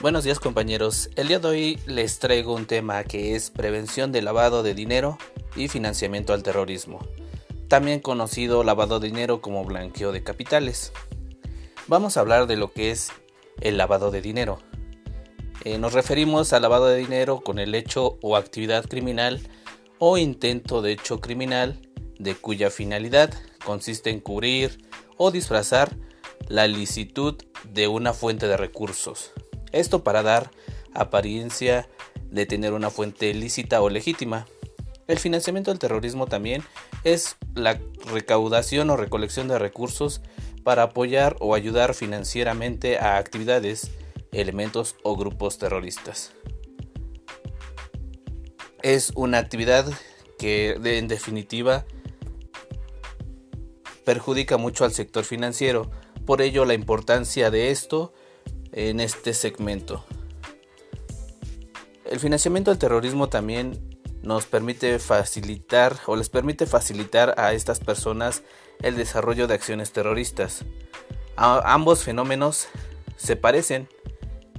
Buenos días compañeros, el día de hoy les traigo un tema que es prevención de lavado de dinero y financiamiento al terrorismo, también conocido lavado de dinero como blanqueo de capitales. Vamos a hablar de lo que es el lavado de dinero. Eh, nos referimos al lavado de dinero con el hecho o actividad criminal o intento de hecho criminal de cuya finalidad consiste en cubrir o disfrazar la licitud de una fuente de recursos esto para dar apariencia de tener una fuente lícita o legítima. El financiamiento del terrorismo también es la recaudación o recolección de recursos para apoyar o ayudar financieramente a actividades, elementos o grupos terroristas. Es una actividad que en definitiva perjudica mucho al sector financiero, por ello la importancia de esto en este segmento. El financiamiento del terrorismo también nos permite facilitar o les permite facilitar a estas personas el desarrollo de acciones terroristas. ambos fenómenos se parecen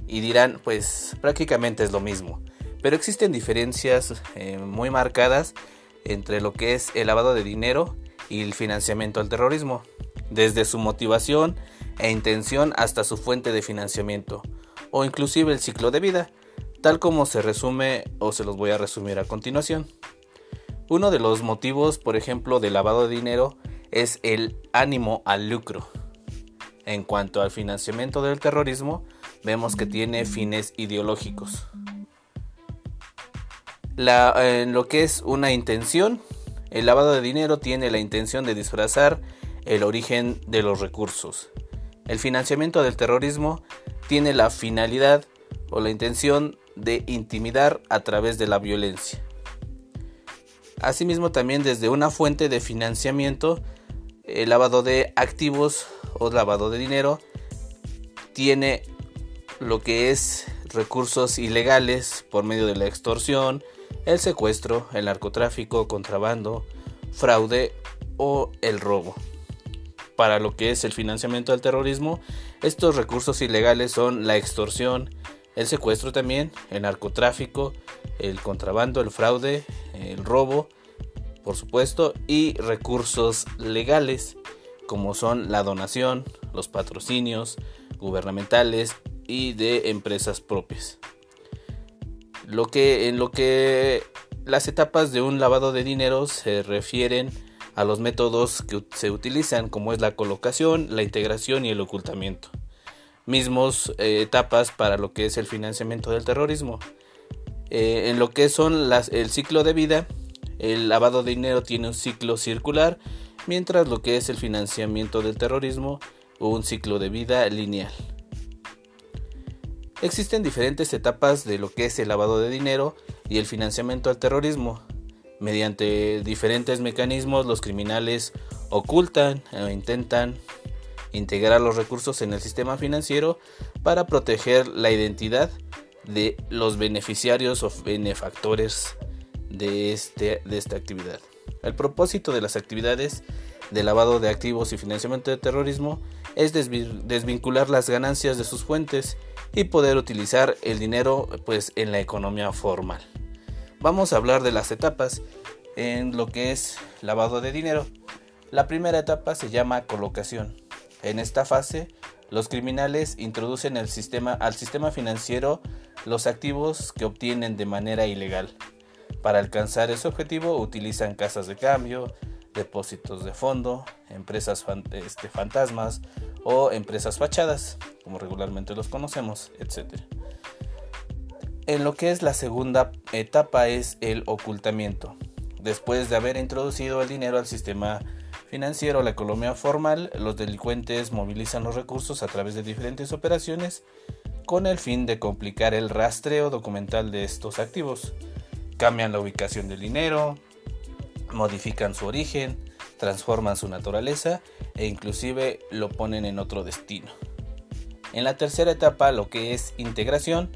y dirán pues prácticamente es lo mismo, pero existen diferencias eh, muy marcadas entre lo que es el lavado de dinero y el financiamiento al terrorismo, desde su motivación e intención hasta su fuente de financiamiento, o inclusive el ciclo de vida, tal como se resume o se los voy a resumir a continuación. Uno de los motivos, por ejemplo, del lavado de dinero es el ánimo al lucro. En cuanto al financiamiento del terrorismo, vemos que tiene fines ideológicos. en lo que es una intención, el lavado de dinero tiene la intención de disfrazar el origen de los recursos. El financiamiento del terrorismo tiene la finalidad o la intención de intimidar a través de la violencia. Asimismo, también desde una fuente de financiamiento, el lavado de activos o lavado de dinero tiene lo que es recursos ilegales por medio de la extorsión, el secuestro, el narcotráfico, contrabando, fraude o el robo para lo que es el financiamiento del terrorismo, estos recursos ilegales son la extorsión, el secuestro también, el narcotráfico, el contrabando, el fraude, el robo, por supuesto, y recursos legales como son la donación, los patrocinios gubernamentales y de empresas propias. Lo que en lo que las etapas de un lavado de dinero se refieren a los métodos que se utilizan como es la colocación, la integración y el ocultamiento. Mismos eh, etapas para lo que es el financiamiento del terrorismo. Eh, en lo que son las, el ciclo de vida, el lavado de dinero tiene un ciclo circular, mientras lo que es el financiamiento del terrorismo, un ciclo de vida lineal. Existen diferentes etapas de lo que es el lavado de dinero y el financiamiento al terrorismo. Mediante diferentes mecanismos los criminales ocultan o intentan integrar los recursos en el sistema financiero para proteger la identidad de los beneficiarios o benefactores de, este, de esta actividad. El propósito de las actividades de lavado de activos y financiamiento de terrorismo es desvincular las ganancias de sus fuentes y poder utilizar el dinero pues en la economía formal. Vamos a hablar de las etapas en lo que es lavado de dinero. La primera etapa se llama colocación. En esta fase, los criminales introducen al sistema financiero los activos que obtienen de manera ilegal. Para alcanzar ese objetivo utilizan casas de cambio, depósitos de fondo, empresas este, fantasmas o empresas fachadas, como regularmente los conocemos, etc. En lo que es la segunda etapa es el ocultamiento. Después de haber introducido el dinero al sistema financiero, la economía formal, los delincuentes movilizan los recursos a través de diferentes operaciones con el fin de complicar el rastreo documental de estos activos. Cambian la ubicación del dinero, modifican su origen, transforman su naturaleza e inclusive lo ponen en otro destino. En la tercera etapa, lo que es integración,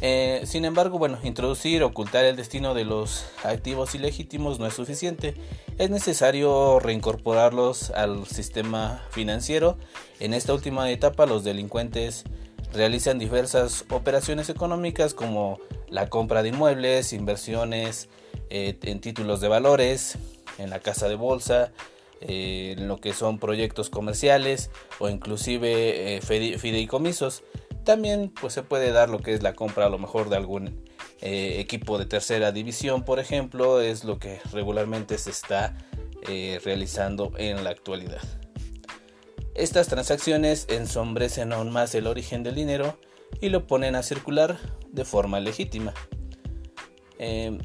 eh, sin embargo, bueno, introducir, ocultar el destino de los activos ilegítimos no es suficiente. Es necesario reincorporarlos al sistema financiero. En esta última etapa, los delincuentes realizan diversas operaciones económicas como la compra de inmuebles, inversiones eh, en títulos de valores, en la casa de bolsa, eh, en lo que son proyectos comerciales o inclusive fideicomisos. También pues se puede dar lo que es la compra a lo mejor de algún equipo de tercera división, por ejemplo, es lo que regularmente se está realizando en la actualidad. Estas transacciones ensombrecen aún más el origen del dinero y lo ponen a circular de forma legítima. Em,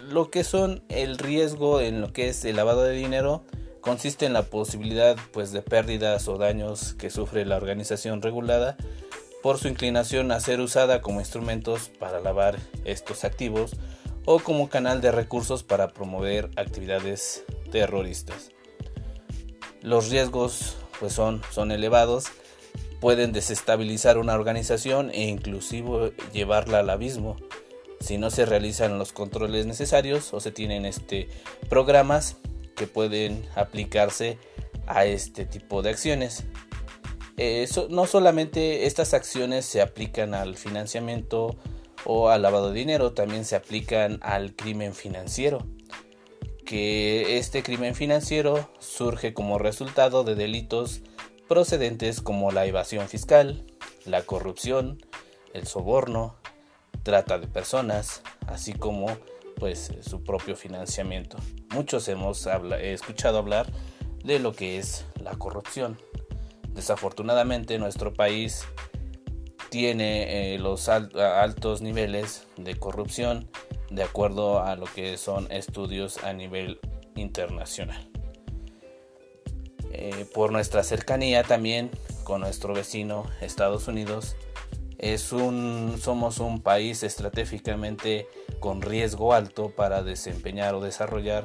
lo que son el riesgo en lo que es el lavado de dinero consiste en la posibilidad pues, de pérdidas o daños que sufre la organización regulada por su inclinación a ser usada como instrumentos para lavar estos activos o como canal de recursos para promover actividades terroristas. Los riesgos pues son, son elevados, pueden desestabilizar una organización e inclusive llevarla al abismo si no se realizan los controles necesarios o se tienen este programas que pueden aplicarse a este tipo de acciones. Eh, no solamente estas acciones se aplican al financiamiento o al lavado de dinero, también se aplican al crimen financiero que este crimen financiero surge como resultado de delitos procedentes como la evasión fiscal, la corrupción, el soborno, trata de personas, así como pues su propio financiamiento. Muchos hemos escuchado hablar de lo que es la corrupción. Desafortunadamente nuestro país tiene eh, los altos niveles de corrupción de acuerdo a lo que son estudios a nivel internacional. Eh, por nuestra cercanía también con nuestro vecino Estados Unidos, es un, somos un país estratégicamente con riesgo alto para desempeñar o desarrollar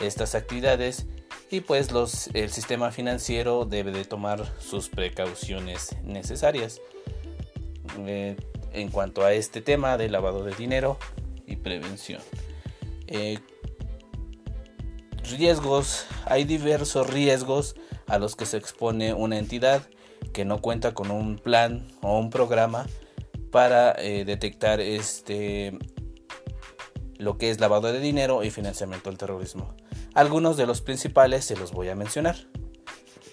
estas actividades y pues los, el sistema financiero debe de tomar sus precauciones necesarias. Eh, en cuanto a este tema de lavado de dinero, y prevención. Eh, riesgos, hay diversos riesgos a los que se expone una entidad que no cuenta con un plan o un programa para eh, detectar este lo que es lavado de dinero y financiamiento del terrorismo. Algunos de los principales se los voy a mencionar.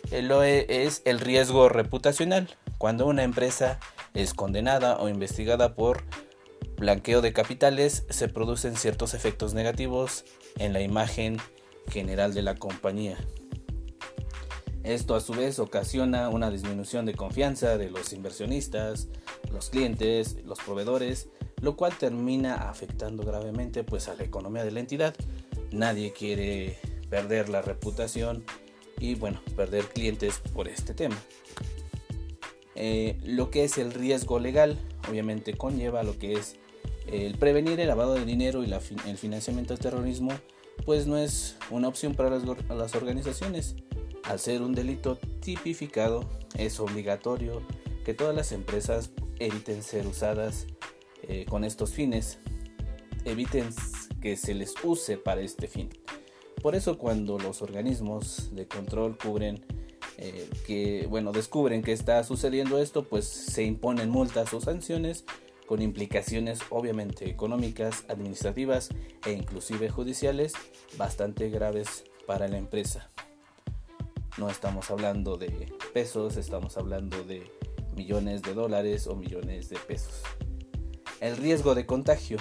El es el riesgo reputacional, cuando una empresa es condenada o investigada por blanqueo de capitales se producen ciertos efectos negativos en la imagen general de la compañía. Esto a su vez ocasiona una disminución de confianza de los inversionistas, los clientes, los proveedores, lo cual termina afectando gravemente pues a la economía de la entidad. Nadie quiere perder la reputación y bueno, perder clientes por este tema. Eh, lo que es el riesgo legal obviamente conlleva lo que es el prevenir el lavado de dinero y el financiamiento del terrorismo pues no es una opción para las, organizaciones. Al ser un delito tipificado, es obligatorio que todas las empresas eviten ser usadas eh, con estos fines, eviten que se les use para este fin. Por eso cuando los organismos de control cubren eh, descubren que está sucediendo esto, pues se imponen multas o sanciones con implicaciones obviamente económicas, administrativas e inclusive judiciales bastante graves para la empresa. No estamos hablando de pesos, estamos hablando de millones de dólares o millones de pesos. El riesgo de contagio.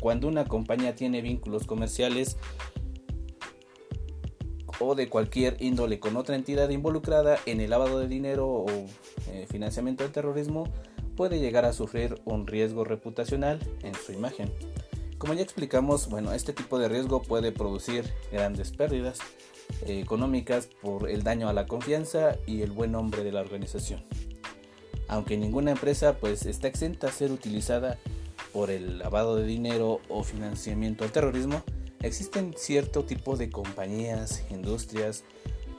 Cuando una compañía tiene vínculos comerciales o de cualquier índole con otra entidad involucrada en el lavado de dinero o eh, financiamiento del terrorismo, puede llegar a sufrir un riesgo reputacional en su imagen. Como ya explicamos, bueno, este tipo de riesgo puede producir grandes pérdidas eh, económicas por el daño a la confianza y el buen nombre de la organización. Aunque ninguna empresa pues está exenta a ser utilizada por el lavado de dinero o financiamiento al terrorismo, existen cierto tipo de compañías, industrias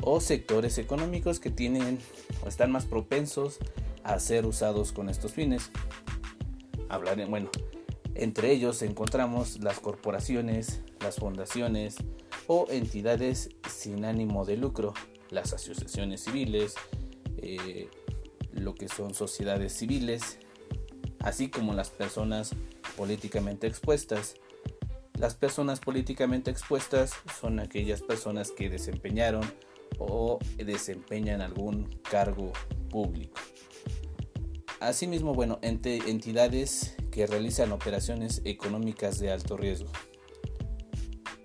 o sectores económicos que tienen o están más propensos a ser usados con estos fines. Hablaré, bueno, entre ellos encontramos las corporaciones, las fundaciones o entidades sin ánimo de lucro, las asociaciones civiles, eh, lo que son sociedades civiles, así como las personas políticamente expuestas. Las personas políticamente expuestas son aquellas personas que desempeñaron o desempeñan algún cargo público. Asimismo, bueno, entidades que realizan operaciones económicas de alto riesgo.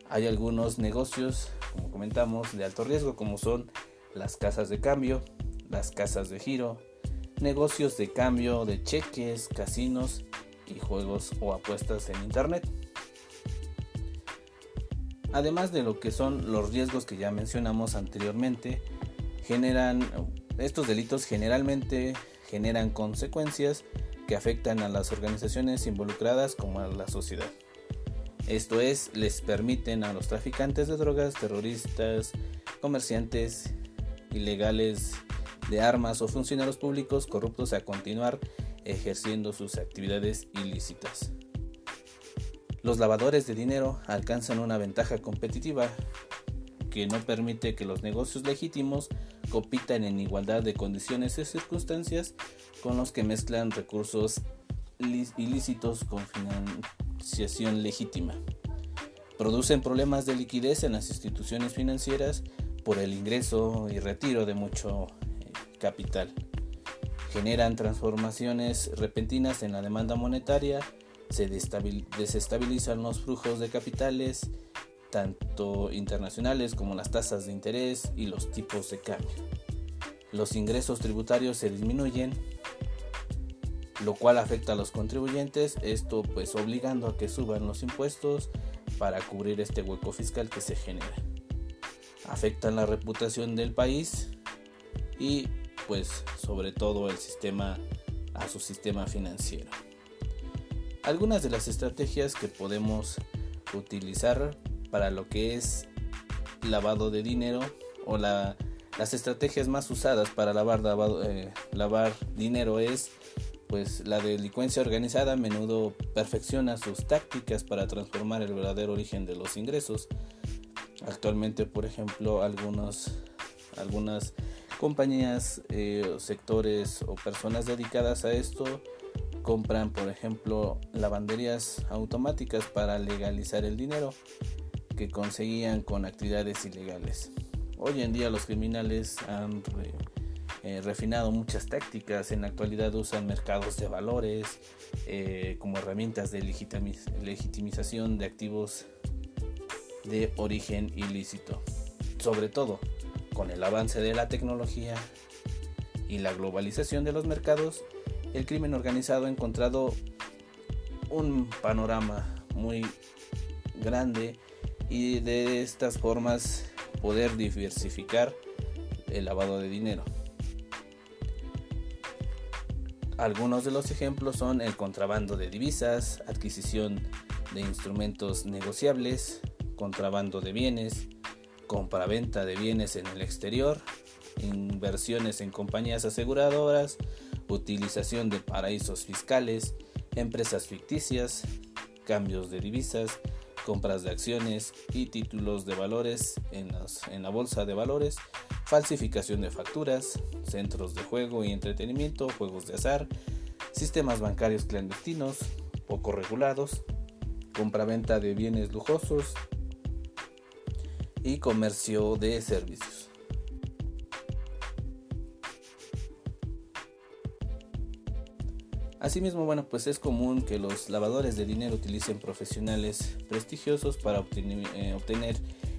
Hay algunos negocios, como comentamos, de alto riesgo, como son las casas de cambio, las casas de giro, negocios de cambio de cheques, casinos y juegos o apuestas en Internet. Además de lo que son los riesgos que ya mencionamos anteriormente, generan estos delitos generalmente generan consecuencias que afectan a las organizaciones involucradas como a la sociedad. Esto es, les permiten a los traficantes de drogas, terroristas, comerciantes ilegales de armas o funcionarios públicos corruptos a continuar ejerciendo sus actividades ilícitas. Los lavadores de dinero alcanzan una ventaja competitiva que no permite que los negocios legítimos compitan en igualdad de condiciones y circunstancias con los que mezclan recursos ilícitos con financiación legítima. Producen problemas de liquidez en las instituciones financieras por el ingreso y retiro de mucho capital. Generan transformaciones repentinas en la demanda monetaria, se desestabilizan los flujos de capitales, tanto internacionales como las tasas de interés y los tipos de cambio. Los ingresos tributarios se disminuyen, lo cual afecta a los contribuyentes, esto pues obligando a que suban los impuestos para cubrir este hueco fiscal que se genera afectan la reputación del país y pues sobre todo el sistema a su sistema financiero. Algunas de las estrategias que podemos utilizar para lo que es lavado de dinero o las estrategias más usadas para lavar, eh, lavar dinero es pues la delincuencia organizada a menudo perfecciona sus tácticas para transformar el verdadero origen de los ingresos Actualmente, por ejemplo, algunos, algunas compañías, eh, sectores o personas dedicadas a esto compran, por ejemplo, lavanderías automáticas para legalizar el dinero que conseguían con actividades ilegales. Hoy en día los criminales han eh, refinado muchas tácticas, en la actualidad usan mercados de valores eh, como herramientas de legitimización de activos de origen ilícito. Sobre todo, con el avance de la tecnología y la globalización de los mercados, el crimen organizado ha encontrado un panorama muy grande y de estas formas poder diversificar el lavado de dinero. Algunos de los ejemplos son el contrabando de divisas, adquisición de instrumentos negociables, contrabando de bienes, compraventa de bienes en el exterior, inversiones en compañías aseguradoras, utilización de paraísos fiscales, empresas ficticias, cambios de divisas, compras de acciones y títulos de valores en, la bolsa de valores, falsificación de facturas, centros de juego y entretenimiento, juegos de azar, sistemas bancarios clandestinos, poco regulados, compraventa de bienes lujosos, y comercio de servicios. Asimismo, bueno, pues es común que los lavadores de dinero utilicen profesionales prestigiosos para eh, obtener,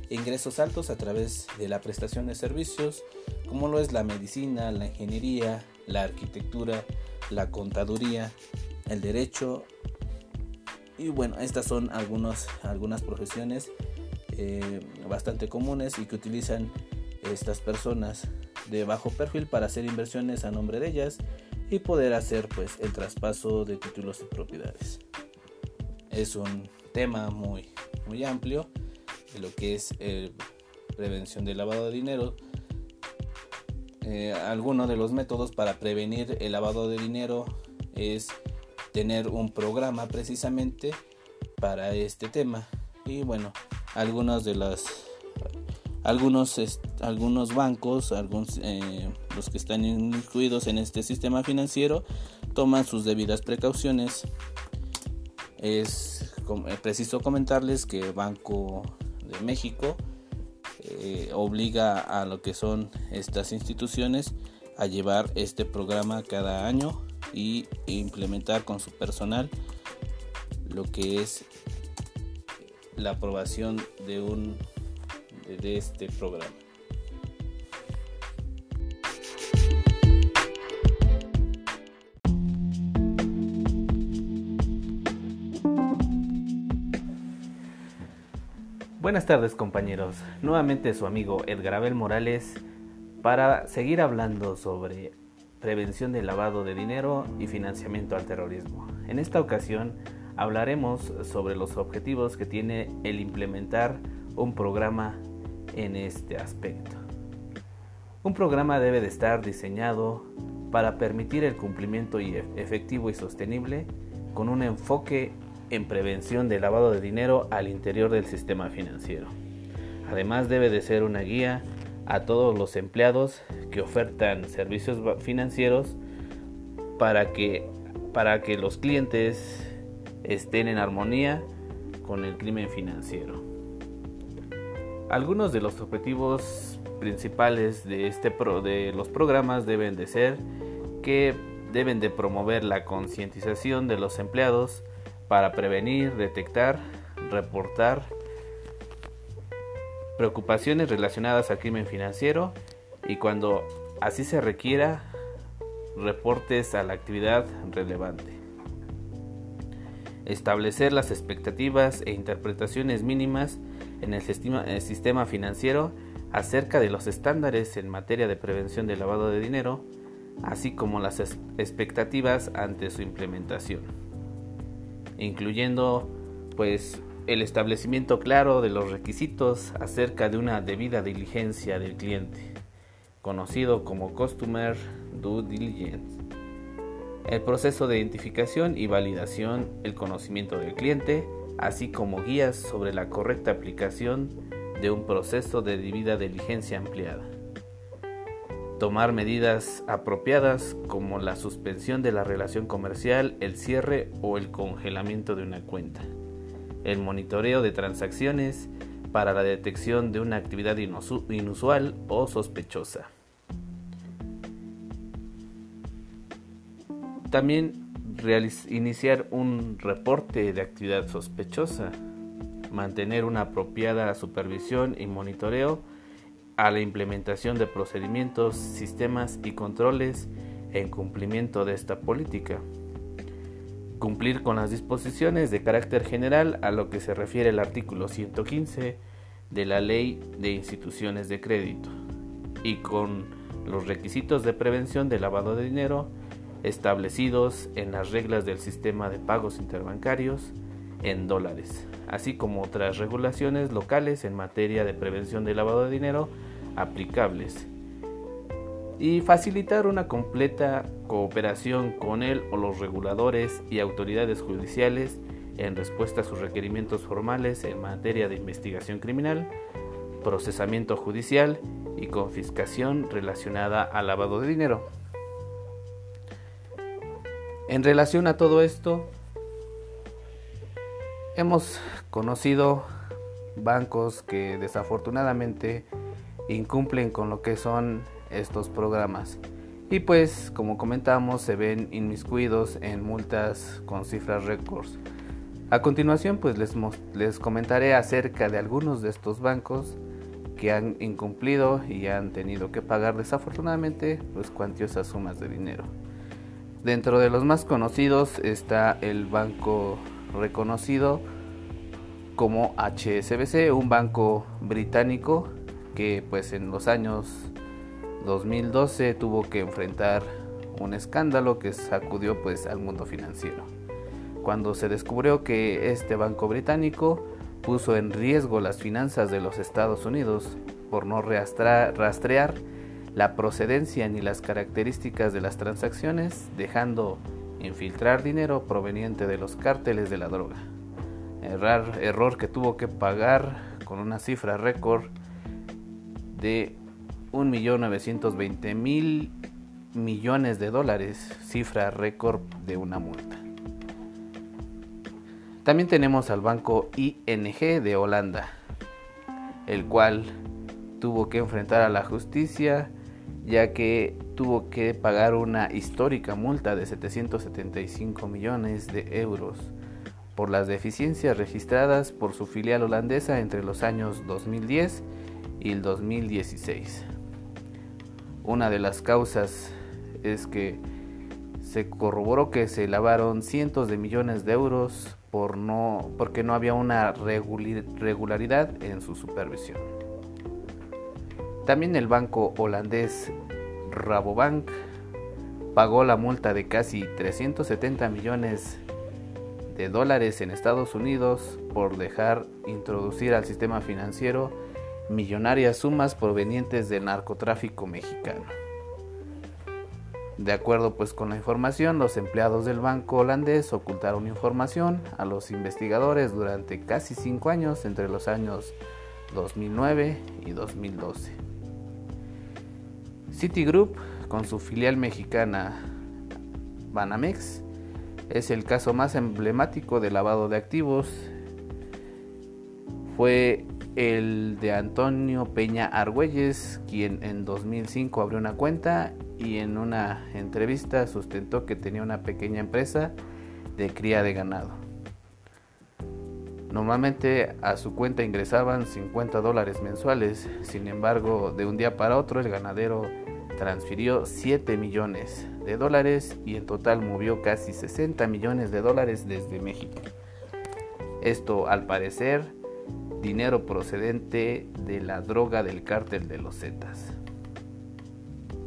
ingresos altos a través de la prestación de servicios, como lo es la medicina, la ingeniería, la arquitectura, la contaduría, el derecho. Y bueno, estas son algunas profesiones eh, bastante comunes y que utilizan estas personas de bajo perfil para hacer inversiones a nombre de ellas y poder hacer pues el traspaso de títulos y propiedades. Es un tema muy muy amplio de lo que es eh, prevención del lavado de dinero. Eh, algunos de los métodos para prevenir el lavado de dinero es tener un programa precisamente para este tema y bueno algunas de las algunos algunos bancos, algunos, eh, los que están incluidos en este sistema financiero, toman sus debidas precauciones. Es eh, preciso comentarles que Banco de México eh, obliga a lo que son estas instituciones a llevar este programa cada año y implementar con su personal lo que es la aprobación de un de este programa. Buenas tardes compañeros, nuevamente su amigo Edgar Abel Morales para seguir hablando sobre prevención del lavado de dinero y financiamiento al terrorismo. En esta ocasión hablaremos sobre los objetivos que tiene el implementar un programa en este aspecto. Un programa debe de estar diseñado para permitir el cumplimiento efectivo y sostenible con un enfoque en prevención de lavado de dinero al interior del sistema financiero. Además debe de ser una guía a todos los empleados que ofertan servicios financieros para que, para que los clientes estén en armonía con el crimen financiero. Algunos de los objetivos principales de, este de los programas deben de ser que deben de promover la concientización de los empleados para prevenir, detectar, reportar preocupaciones relacionadas al crimen financiero y cuando así se requiera, reportes a la actividad relevante. Establecer las expectativas e interpretaciones mínimas en el sistema, el sistema financiero acerca de los estándares en materia de prevención del lavado de dinero, así como las expectativas ante su implementación incluyendo pues el establecimiento claro de los requisitos acerca de una debida diligencia del cliente, conocido como Customer Due Diligence. El proceso de identificación y validación, el conocimiento del cliente, así como guías sobre la correcta aplicación de un proceso de debida diligencia ampliada tomar medidas apropiadas como la suspensión de la relación comercial, el cierre o el congelamiento de una cuenta, el monitoreo de transacciones para la detección de una actividad inusual o sospechosa. También iniciar un reporte de actividad sospechosa, mantener una apropiada supervisión y monitoreo a la implementación de procedimientos, sistemas y controles en cumplimiento de esta política. Cumplir con las disposiciones de carácter general a lo que se refiere el artículo 115 de la Ley de Instituciones de Crédito y con los requisitos de prevención del lavado de dinero establecidos en las reglas del sistema de pagos interbancarios en dólares, así como otras regulaciones locales en materia de prevención del lavado de dinero aplicables y facilitar una completa cooperación con él o los reguladores y autoridades judiciales en respuesta a sus requerimientos formales en materia de investigación criminal, procesamiento judicial y confiscación relacionada al lavado de dinero. En relación a todo esto, hemos conocido bancos que desafortunadamente incumplen con lo que son estos programas. Y pues, como comentamos, se ven inmiscuidos en multas con cifras récords. A continuación, pues les, comentaré acerca de algunos de estos bancos que han incumplido y han tenido que pagar desafortunadamente pues cuantiosas sumas de dinero. Dentro de los más conocidos está el banco reconocido como HSBC, un banco británico que pues en los años 2012 tuvo que enfrentar un escándalo que sacudió pues al mundo financiero. Cuando se descubrió que este banco británico puso en riesgo las finanzas de los Estados Unidos por no rastrear la procedencia ni las características de las transacciones, dejando infiltrar dinero proveniente de los cárteles de la droga. error que tuvo que pagar con una cifra récord de 1.920.000 millones de dólares, cifra récord de una multa. También tenemos al banco ING de Holanda, el cual tuvo que enfrentar a la justicia ya que tuvo que pagar una histórica multa de 775 millones de euros por las deficiencias registradas por su filial holandesa entre los años 2010 y el 2016. Una de las causas es que se corroboró que se lavaron cientos de millones de euros por no, porque no había una regularidad en su supervisión. También el banco holandés Rabobank pagó la multa de casi 370 millones de dólares en Estados Unidos por dejar introducir al sistema financiero millonarias sumas provenientes del narcotráfico mexicano. De acuerdo pues con la información, los empleados del banco holandés ocultaron información a los investigadores durante casi cinco años entre los años 2009 y 2012. Citigroup, con su filial mexicana Banamex, es el caso más emblemático de lavado de activos. Fue el de Antonio Peña Argüelles, quien en 2005 abrió una cuenta y en una entrevista sustentó que tenía una pequeña empresa de cría de ganado. Normalmente a su cuenta ingresaban 50 dólares mensuales, sin embargo de un día para otro el ganadero transfirió 7 millones de dólares y en total movió casi 60 millones de dólares desde México. Esto al parecer dinero procedente de la droga del cártel de los Zetas.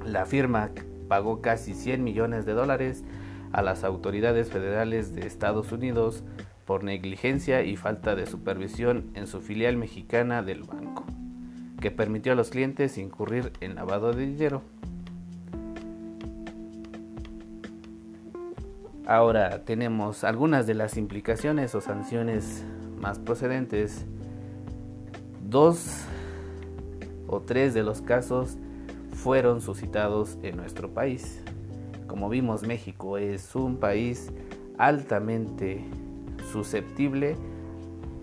La firma pagó casi 100 millones de dólares a las autoridades federales de Estados Unidos por negligencia y falta de supervisión en su filial mexicana del banco, que permitió a los clientes incurrir en lavado de dinero. Ahora tenemos algunas de las implicaciones o sanciones más procedentes. Dos o tres de los casos fueron suscitados en nuestro país. Como vimos, México es un país altamente susceptible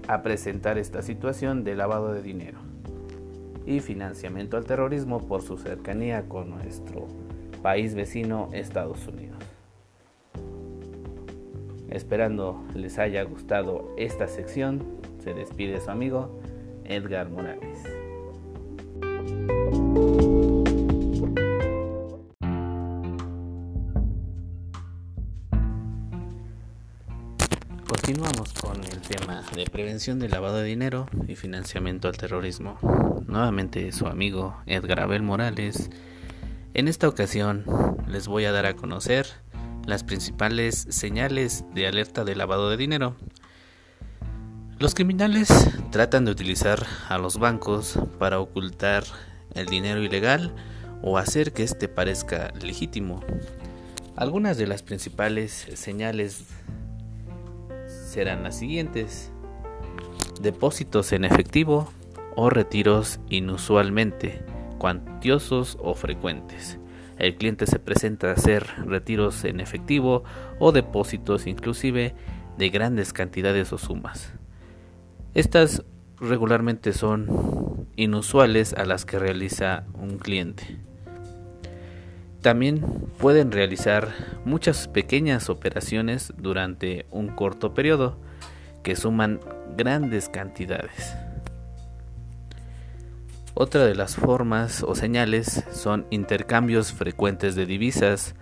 a presentar esta situación de lavado de dinero y financiamiento al terrorismo por su cercanía con nuestro país vecino Estados Unidos. Esperando les haya gustado esta sección, se despide su amigo Edgar Morales. Continuamos con el tema de prevención del lavado de dinero y financiamiento al terrorismo. Nuevamente su amigo Edgar Abel Morales. En esta ocasión les voy a dar a conocer las principales señales de alerta de lavado de dinero. Los criminales tratan de utilizar a los bancos para ocultar el dinero ilegal o hacer que éste parezca legítimo. Algunas de las principales señales serán las siguientes. Depósitos en efectivo o retiros inusualmente cuantiosos o frecuentes. El cliente se presenta a hacer retiros en efectivo o depósitos inclusive de grandes cantidades o sumas. Estas regularmente son inusuales a las que realiza un cliente. También pueden realizar muchas pequeñas operaciones durante un corto periodo que suman grandes cantidades. Otra de las formas o señales son intercambios frecuentes de divisas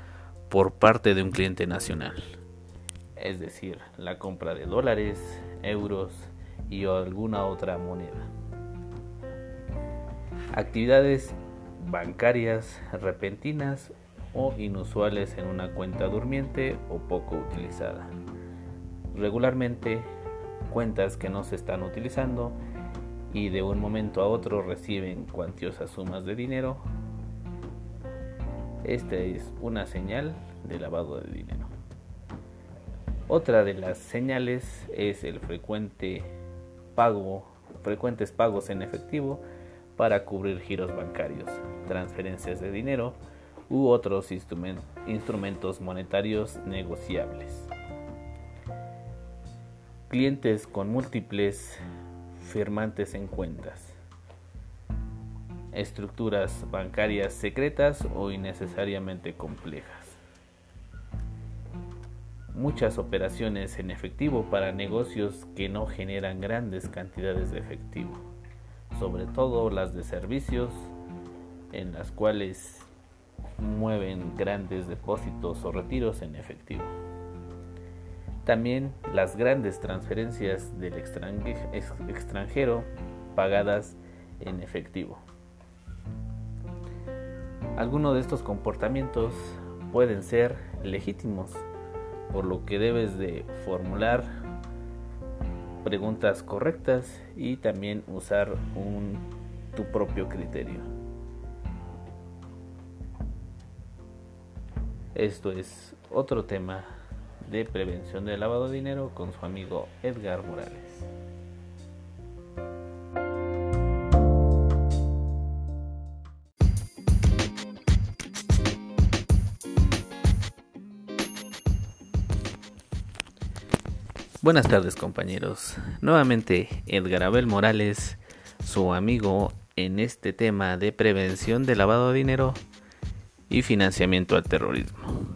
por parte de un cliente nacional, es decir, la compra de dólares, euros y alguna otra moneda. Actividades bancarias repentinas o inusuales en una cuenta durmiente o poco utilizada. Regularmente cuentas que no se están utilizando y de un momento a otro reciben cuantiosas sumas de dinero. Esta es una señal de lavado de dinero. Otra de las señales es el frecuente pago, frecuentes pagos en efectivo para cubrir giros bancarios. transferencias de dinero u otros instrumentos monetarios negociables. Clientes con múltiples firmantes en cuentas. Estructuras bancarias secretas o innecesariamente complejas muchas operaciones en efectivo para negocios que no generan grandes cantidades de efectivo, sobre todo las de servicios en las cuales mueven grandes depósitos o retiros en efectivo. También las grandes transferencias del extranjero pagadas en efectivo. Algunos de estos comportamientos pueden ser legítimos por lo que debes de formular preguntas correctas y también usar tu propio criterio. Esto es otro tema de prevención del lavado de dinero con su amigo Edgar Morales. Buenas tardes compañeros. Nuevamente Edgar Abel Morales, su amigo en este tema de prevención de lavado de dinero y financiamiento al terrorismo.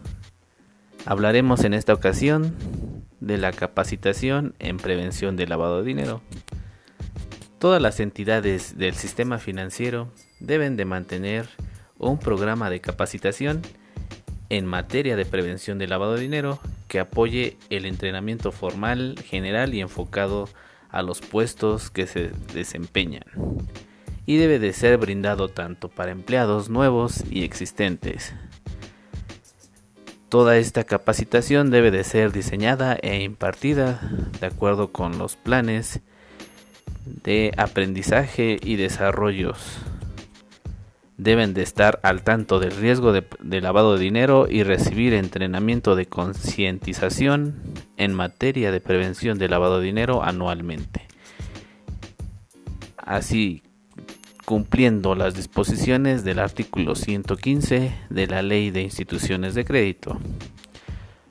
Hablaremos en esta ocasión de la capacitación en prevención de lavado de dinero. Todas las entidades del sistema financiero deben de mantener un programa de capacitación en materia de prevención de lavado de dinero que apoye el entrenamiento formal, general y enfocado a los puestos que se desempeñan. Y debe de ser brindado tanto para empleados nuevos y existentes. Toda esta capacitación debe de ser diseñada e impartida de acuerdo con los planes de aprendizaje y desarrollos deben de estar al tanto del riesgo de, lavado de dinero y recibir entrenamiento de concientización en materia de prevención de lavado de dinero anualmente. Así, cumpliendo las disposiciones del artículo 115 de la Ley de Instituciones de Crédito.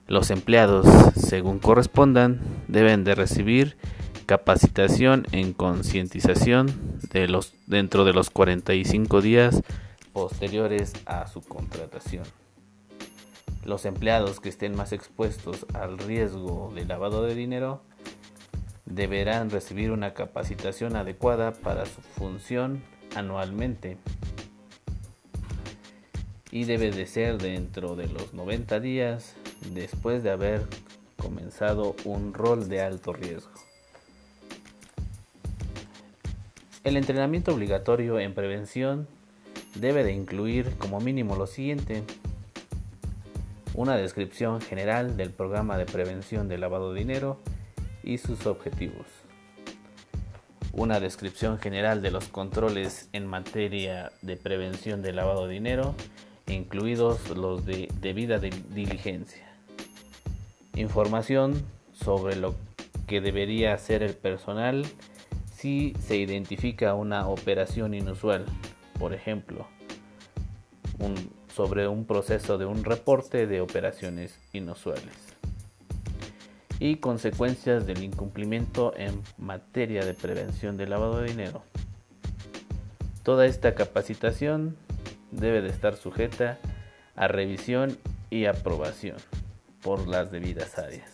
Los empleados, según correspondan, deben de recibir capacitación en concientización de los dentro de los 45 días posteriores a su contratación. Los empleados que estén más expuestos al riesgo de lavado de dinero deberán recibir una capacitación adecuada para su función anualmente y debe de ser dentro de los 90 días después de haber comenzado un rol de alto riesgo. El entrenamiento obligatorio en prevención debe de incluir como mínimo lo siguiente. Una descripción general del programa de prevención de lavado de dinero y sus objetivos. Una descripción general de los controles en materia de prevención de lavado de dinero, incluidos los de debida diligencia. Información sobre lo que debería hacer el personal si se identifica una operación inusual, por ejemplo, sobre un proceso de un reporte de operaciones inusuales y consecuencias del incumplimiento en materia de prevención de lavado de dinero. Toda esta capacitación debe de estar sujeta a revisión y aprobación por las debidas áreas.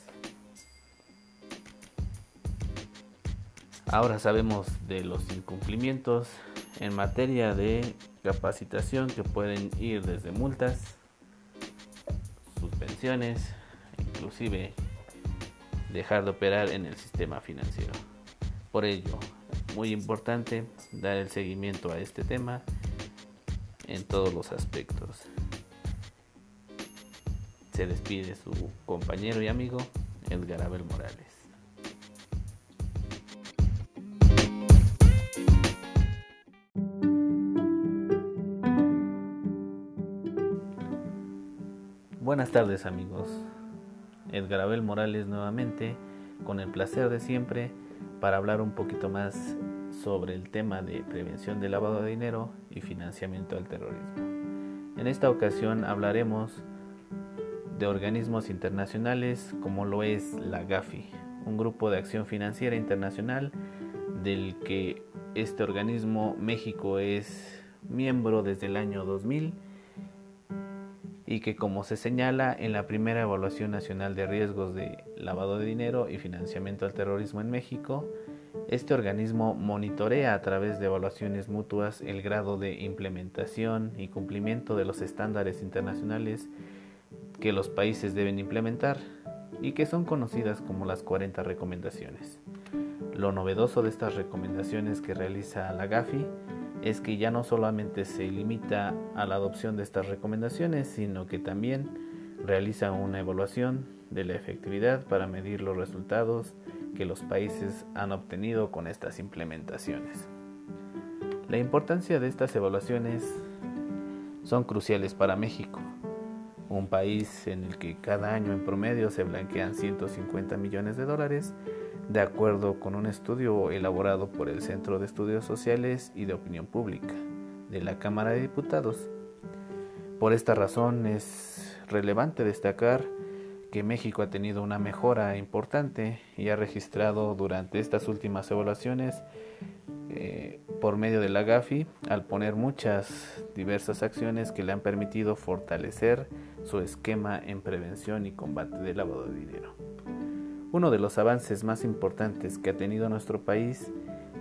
Ahora sabemos de los incumplimientos en materia de capacitación que pueden ir desde multas, suspensiones, inclusive dejar de operar en el sistema financiero. Por ello, muy importante dar el seguimiento a este tema en todos los aspectos. Se despide su compañero y amigo Edgar Abel Morales. Buenas tardes amigos. Edgar Abel Morales nuevamente, con el placer de siempre, para hablar un poquito más sobre el tema de prevención del lavado de dinero y financiamiento al terrorismo. En esta ocasión hablaremos de organismos internacionales como lo es la GAFI, un grupo de acción financiera internacional del que este organismo México es miembro desde el año 2000 y que como se señala en la primera evaluación nacional de riesgos de lavado de dinero y financiamiento al terrorismo en México, este organismo monitorea a través de evaluaciones mutuas el grado de implementación y cumplimiento de los estándares internacionales que los países deben implementar y que son conocidas como las 40 recomendaciones. Lo novedoso de estas recomendaciones que realiza la GAFI es que ya no solamente se limita a la adopción de estas recomendaciones, sino que también realiza una evaluación de la efectividad para medir los resultados que los países han obtenido con estas implementaciones. La importancia de estas evaluaciones son cruciales para México, un país en el que cada año en promedio se blanquean 150 millones de dólares de acuerdo con un estudio elaborado por el Centro de Estudios Sociales y de Opinión Pública de la Cámara de Diputados. Por esta razón es relevante destacar que México ha tenido una mejora importante y ha registrado durante estas últimas evaluaciones eh, por medio de la GAFI al poner muchas diversas acciones que le han permitido fortalecer su esquema en prevención y combate del lavado de dinero. Uno de los avances más importantes que ha tenido nuestro país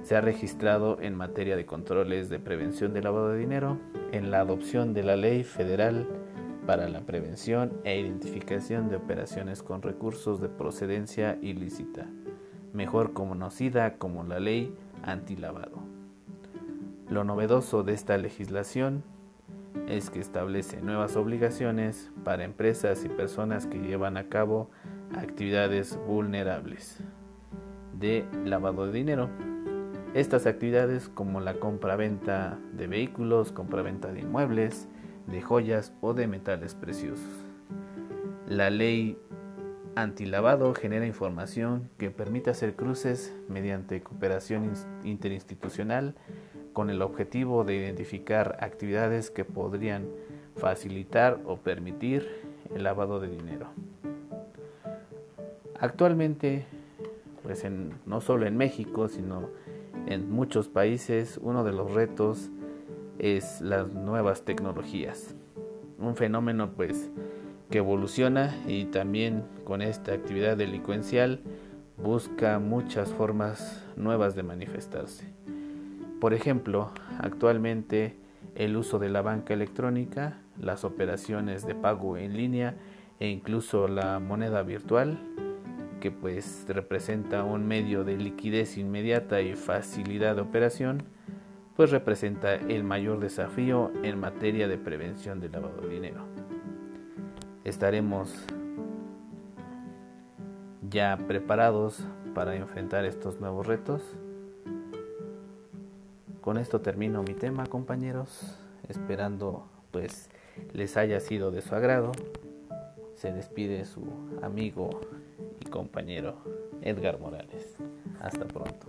se ha registrado en materia de controles de prevención del lavado de dinero en la adopción de la Ley Federal para la Prevención e Identificación de Operaciones con Recursos de Procedencia Ilícita, mejor conocida como la Ley Antilavado. Lo novedoso de esta legislación es que establece nuevas obligaciones para empresas y personas que llevan a cabo actividades vulnerables de lavado de dinero. Estas actividades como la compra-venta de vehículos, compra-venta de inmuebles, de joyas o de metales preciosos. La ley antilavado genera información que permite hacer cruces mediante cooperación interinstitucional con el objetivo de identificar actividades que podrían facilitar o permitir el lavado de dinero. Actualmente, pues no solo en México, sino en muchos países, uno de los retos es las nuevas tecnologías. Un fenómeno pues que evoluciona y también con esta actividad delincuencial busca muchas formas nuevas de manifestarse. Por ejemplo, actualmente el uso de la banca electrónica, las operaciones de pago en línea e incluso la moneda virtual que pues representa un medio de liquidez inmediata y facilidad de operación, pues representa el mayor desafío en materia de prevención del lavado de dinero. Estaremos ya preparados para enfrentar estos nuevos retos. Con esto termino mi tema, compañeros, esperando pues les haya sido de su agrado. Se despide su amigo compañero Edgar Morales. Hasta pronto.